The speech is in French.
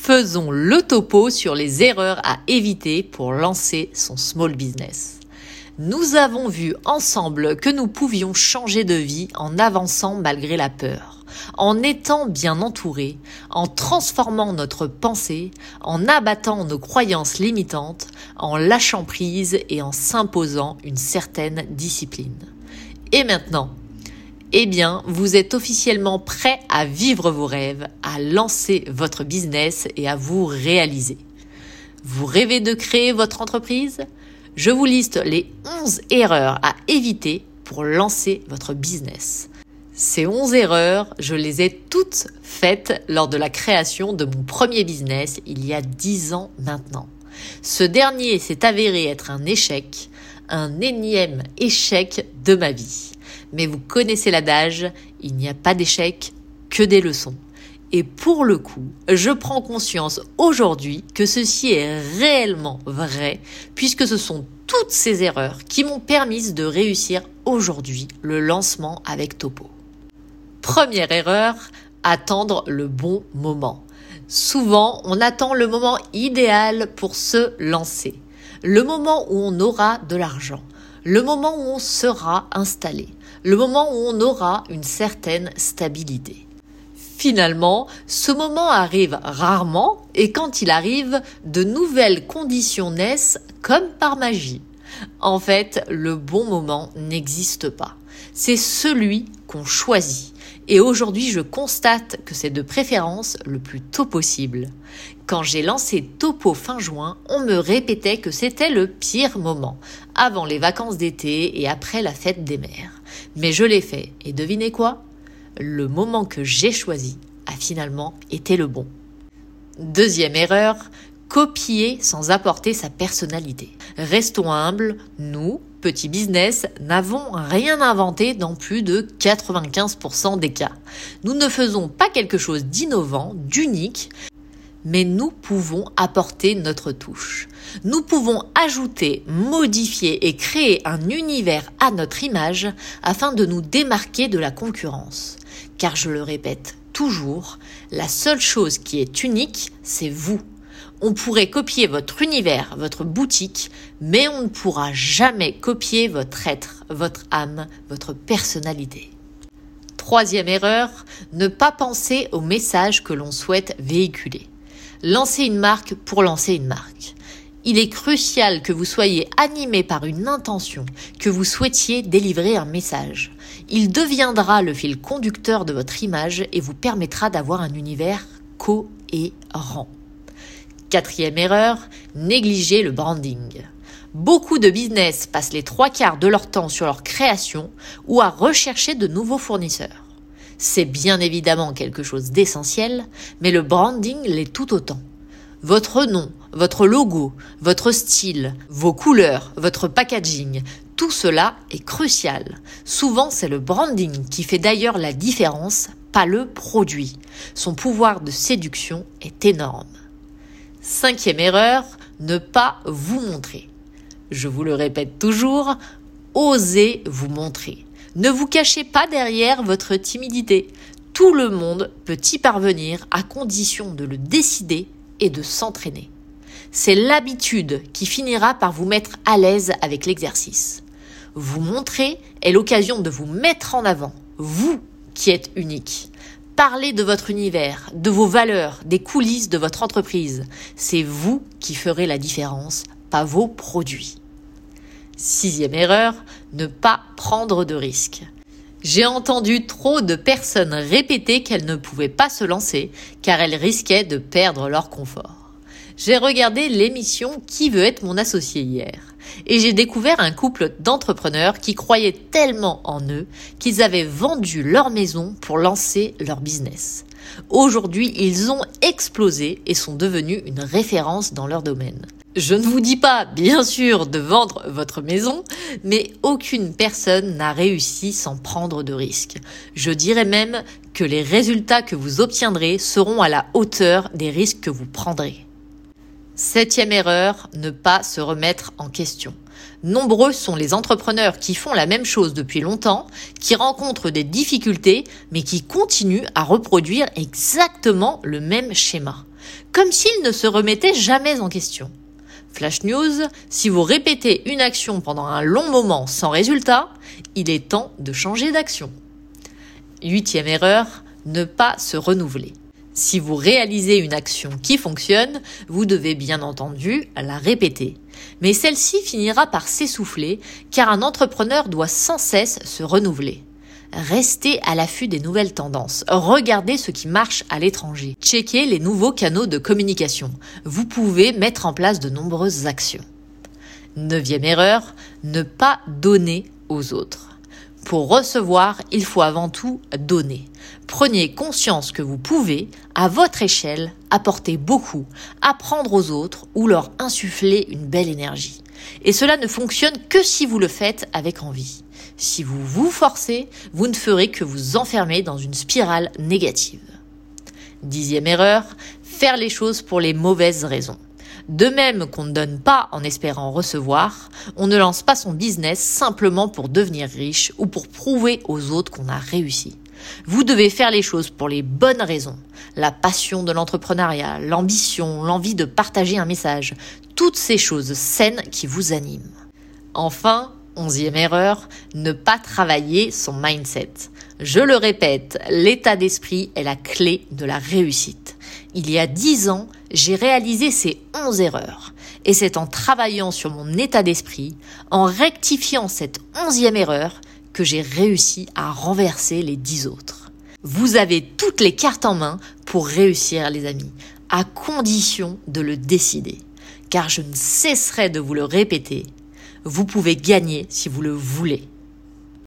Faisons le topo sur les erreurs à éviter pour lancer son small business. Nous avons vu ensemble que nous pouvions changer de vie en avançant malgré la peur, en étant bien entourés, en transformant notre pensée, en abattant nos croyances limitantes, en lâchant prise et en s'imposant une certaine discipline. Et maintenant, eh bien, vous êtes officiellement prêt à vivre vos rêves, à lancer votre business et à vous réaliser. Vous rêvez de créer votre entreprise? Je vous liste les 11 erreurs à éviter pour lancer votre business. Ces 11 erreurs, je les ai toutes faites lors de la création de mon premier business il y a 10 ans maintenant. Ce dernier s'est avéré être un échec, un énième échec de ma vie. Mais vous connaissez l'adage, il n'y a pas d'échec, que des leçons. Et pour le coup, je prends conscience aujourd'hui que ceci est réellement vrai, puisque ce sont toutes ces erreurs qui m'ont permis de réussir aujourd'hui le lancement avec Topo. Première erreur, attendre le bon moment. Souvent, on attend le moment idéal pour se lancer, le moment où on aura de l'argent, le moment où on sera installé, le moment où on aura une certaine stabilité. Finalement, ce moment arrive rarement et quand il arrive, de nouvelles conditions naissent comme par magie. En fait, le bon moment n'existe pas. C'est celui qu'on choisit. Et aujourd'hui, je constate que c'est de préférence le plus tôt possible. Quand j'ai lancé Topo fin juin, on me répétait que c'était le pire moment, avant les vacances d'été et après la fête des mères. Mais je l'ai fait, et devinez quoi? Le moment que j'ai choisi a finalement été le bon. Deuxième erreur, copier sans apporter sa personnalité. Restons humbles, nous, petits business, n'avons rien inventé dans plus de 95% des cas. Nous ne faisons pas quelque chose d'innovant, d'unique, mais nous pouvons apporter notre touche. Nous pouvons ajouter, modifier et créer un univers à notre image afin de nous démarquer de la concurrence. Car je le répète toujours, la seule chose qui est unique, c'est vous. On pourrait copier votre univers, votre boutique, mais on ne pourra jamais copier votre être, votre âme, votre personnalité. Troisième erreur, ne pas penser au message que l'on souhaite véhiculer. Lancer une marque pour lancer une marque. Il est crucial que vous soyez animé par une intention, que vous souhaitiez délivrer un message. Il deviendra le fil conducteur de votre image et vous permettra d'avoir un univers cohérent. Quatrième erreur, négliger le branding. Beaucoup de business passent les trois quarts de leur temps sur leur création ou à rechercher de nouveaux fournisseurs. C'est bien évidemment quelque chose d'essentiel, mais le branding l'est tout autant. Votre nom, votre logo, votre style, vos couleurs, votre packaging, tout cela est crucial. Souvent, c'est le branding qui fait d'ailleurs la différence, pas le produit. Son pouvoir de séduction est énorme. Cinquième erreur, ne pas vous montrer. Je vous le répète toujours, osez vous montrer. Ne vous cachez pas derrière votre timidité. Tout le monde peut y parvenir à condition de le décider et de s'entraîner. C'est l'habitude qui finira par vous mettre à l'aise avec l'exercice. Vous montrer est l'occasion de vous mettre en avant, vous qui êtes unique. Parlez de votre univers, de vos valeurs, des coulisses de votre entreprise. C'est vous qui ferez la différence, pas vos produits. Sixième erreur, ne pas prendre de risques. J'ai entendu trop de personnes répéter qu'elles ne pouvaient pas se lancer car elles risquaient de perdre leur confort. J'ai regardé l'émission Qui veut être mon associé hier et j'ai découvert un couple d'entrepreneurs qui croyaient tellement en eux qu'ils avaient vendu leur maison pour lancer leur business. Aujourd'hui, ils ont explosé et sont devenus une référence dans leur domaine. Je ne vous dis pas, bien sûr, de vendre votre maison, mais aucune personne n'a réussi sans prendre de risques. Je dirais même que les résultats que vous obtiendrez seront à la hauteur des risques que vous prendrez. Septième erreur, ne pas se remettre en question. Nombreux sont les entrepreneurs qui font la même chose depuis longtemps, qui rencontrent des difficultés, mais qui continuent à reproduire exactement le même schéma. comme s'il ne se remettait jamais en question. Flash News, si vous répétez une action pendant un long moment sans résultat, il est temps de changer d'action. Huitième erreur, ne pas se renouveler. Si vous réalisez une action qui fonctionne, vous devez bien entendu la répéter. Mais celle-ci finira par s'essouffler car un entrepreneur doit sans cesse se renouveler. Restez à l'affût des nouvelles tendances. Regardez ce qui marche à l'étranger. Checkez les nouveaux canaux de communication. Vous pouvez mettre en place de nombreuses actions. Neuvième erreur, ne pas donner aux autres. Pour recevoir, il faut avant tout donner. Prenez conscience que vous pouvez, à votre échelle, apporter beaucoup, apprendre aux autres ou leur insuffler une belle énergie. Et cela ne fonctionne que si vous le faites avec envie. Si vous vous forcez, vous ne ferez que vous enfermer dans une spirale négative. Dixième erreur, faire les choses pour les mauvaises raisons. De même qu'on ne donne pas en espérant recevoir, on ne lance pas son business simplement pour devenir riche ou pour prouver aux autres qu'on a réussi. Vous devez faire les choses pour les bonnes raisons. La passion de l'entrepreneuriat, l'ambition, l'envie de partager un message, toutes ces choses saines qui vous animent. Enfin, Onzième erreur, ne pas travailler son mindset. Je le répète, l'état d'esprit est la clé de la réussite. Il y a dix ans, j'ai réalisé ces onze erreurs. Et c'est en travaillant sur mon état d'esprit, en rectifiant cette onzième erreur, que j'ai réussi à renverser les dix autres. Vous avez toutes les cartes en main pour réussir, les amis, à condition de le décider. Car je ne cesserai de vous le répéter, vous pouvez gagner si vous le voulez.